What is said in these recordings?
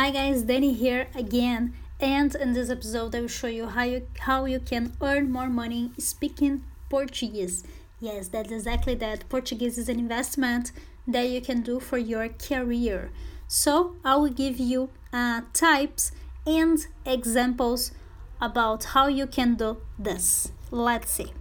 Hi guys, Danny here again, and in this episode I will show you how you how you can earn more money speaking Portuguese. Yes, that's exactly that. Portuguese is an investment that you can do for your career. So I will give you uh, types and examples about how you can do this. Let's see.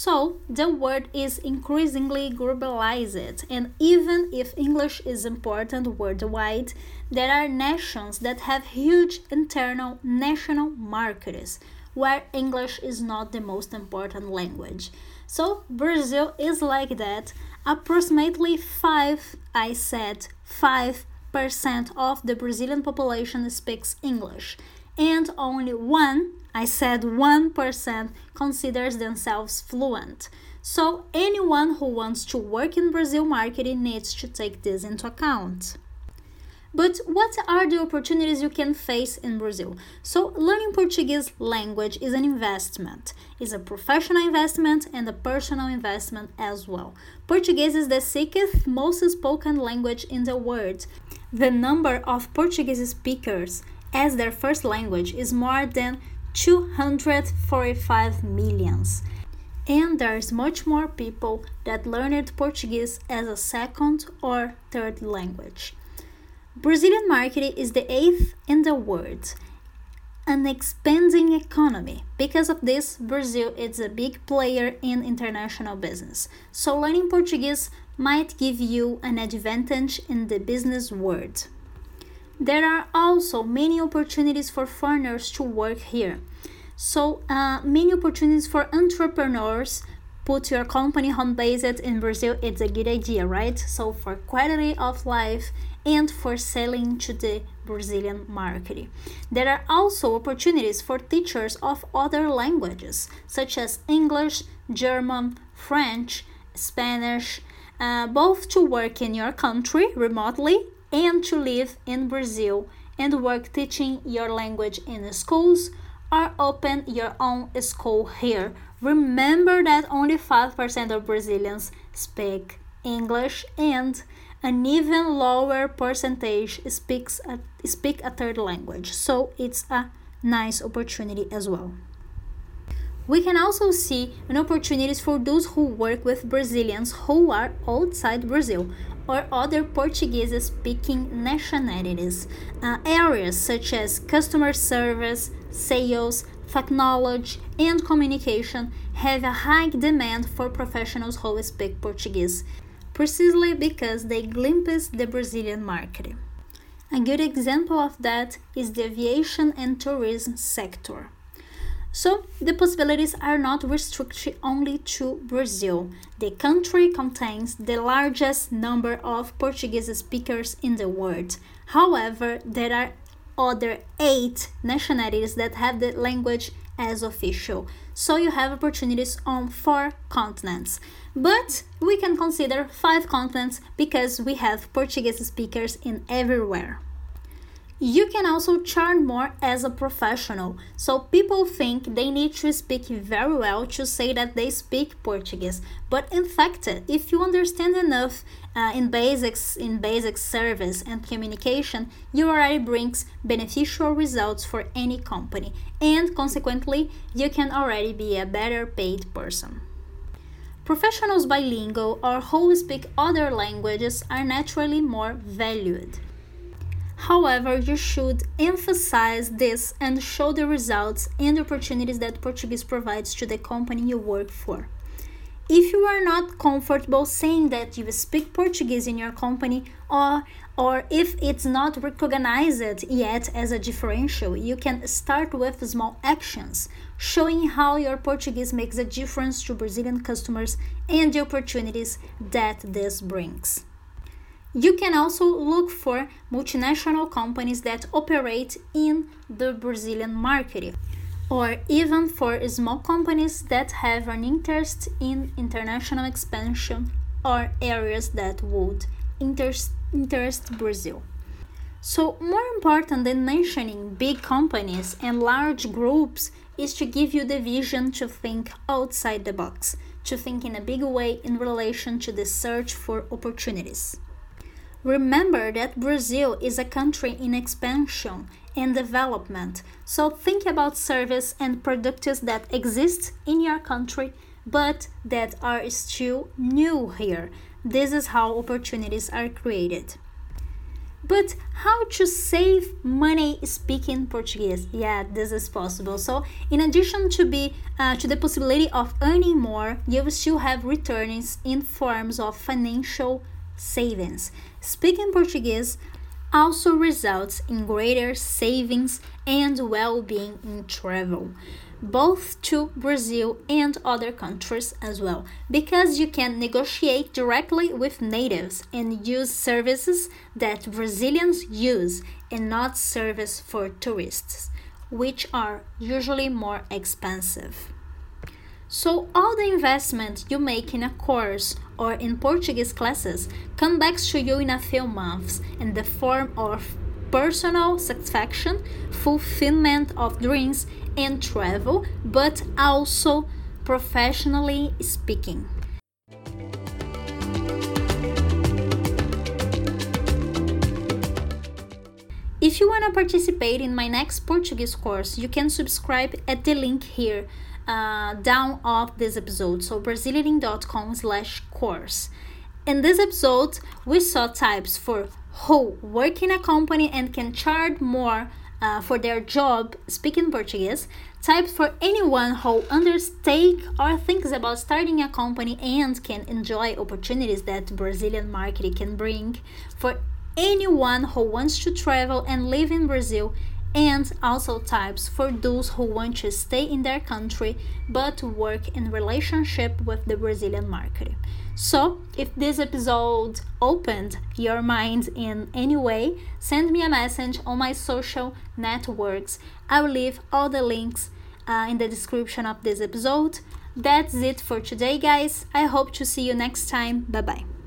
So, the word is increasingly globalized, and even if English is important worldwide, there are nations that have huge internal national markets where English is not the most important language. So, Brazil is like that. Approximately 5, I said 5% of the Brazilian population speaks English, and only 1 I said 1% considers themselves fluent. So anyone who wants to work in Brazil marketing needs to take this into account. But what are the opportunities you can face in Brazil? So, learning Portuguese language is an investment. It's a professional investment and a personal investment as well. Portuguese is the sixth most spoken language in the world. The number of Portuguese speakers as their first language is more than 245 millions. And there's much more people that learned Portuguese as a second or third language. Brazilian market is the eighth in the world, an expanding economy. Because of this, Brazil is a big player in international business. So learning Portuguese might give you an advantage in the business world. There are also many opportunities for foreigners to work here. So, uh, many opportunities for entrepreneurs. Put your company home based in Brazil, it's a good idea, right? So, for quality of life and for selling to the Brazilian market. There are also opportunities for teachers of other languages, such as English, German, French, Spanish, uh, both to work in your country remotely and to live in Brazil and work teaching your language in schools or open your own school here. Remember that only 5% of Brazilians speak English and an even lower percentage speaks a, speak a third language. So it's a nice opportunity as well. We can also see an opportunities for those who work with Brazilians who are outside Brazil or other Portuguese speaking nationalities. Uh, areas such as customer service, sales, technology, and communication have a high demand for professionals who speak Portuguese, precisely because they glimpse the Brazilian market. A good example of that is the aviation and tourism sector. So the possibilities are not restricted only to Brazil. The country contains the largest number of Portuguese speakers in the world. However, there are other eight nationalities that have the language as official. So you have opportunities on four continents. But we can consider five continents because we have Portuguese speakers in everywhere. You can also charge more as a professional. So people think they need to speak very well to say that they speak Portuguese. But in fact, if you understand enough uh, in basics in basic service and communication, you already brings beneficial results for any company, and consequently, you can already be a better paid person. Professionals bilingual or who speak other languages are naturally more valued. However, you should emphasize this and show the results and opportunities that Portuguese provides to the company you work for. If you are not comfortable saying that you speak Portuguese in your company or or if it's not recognized yet as a differential, you can start with small actions showing how your Portuguese makes a difference to Brazilian customers and the opportunities that this brings. You can also look for multinational companies that operate in the Brazilian market, or even for small companies that have an interest in international expansion or areas that would interest, interest Brazil. So, more important than mentioning big companies and large groups is to give you the vision to think outside the box, to think in a big way in relation to the search for opportunities. Remember that Brazil is a country in expansion and development, so think about service and products that exist in your country but that are still new here. This is how opportunities are created. But how to save money speaking Portuguese? Yeah, this is possible. So, in addition to be uh, to the possibility of earning more, you still have returns in forms of financial savings. Speaking Portuguese also results in greater savings and well-being in travel both to Brazil and other countries as well, because you can negotiate directly with natives and use services that Brazilians use and not service for tourists, which are usually more expensive. So, all the investment you make in a course or in Portuguese classes come back to you in a few months in the form of personal satisfaction, fulfillment of dreams, and travel, but also professionally speaking. If you want to participate in my next Portuguese course, you can subscribe at the link here uh, down of this episode, so brazilianing.com slash course. In this episode, we saw types for who work in a company and can charge more uh, for their job speaking Portuguese, types for anyone who understands or thinks about starting a company and can enjoy opportunities that Brazilian market can bring, for anyone who wants to travel and live in Brazil, and also types for those who want to stay in their country but work in relationship with the Brazilian market. So, if this episode opened your mind in any way, send me a message on my social networks. I will leave all the links uh, in the description of this episode. That's it for today, guys. I hope to see you next time. Bye bye.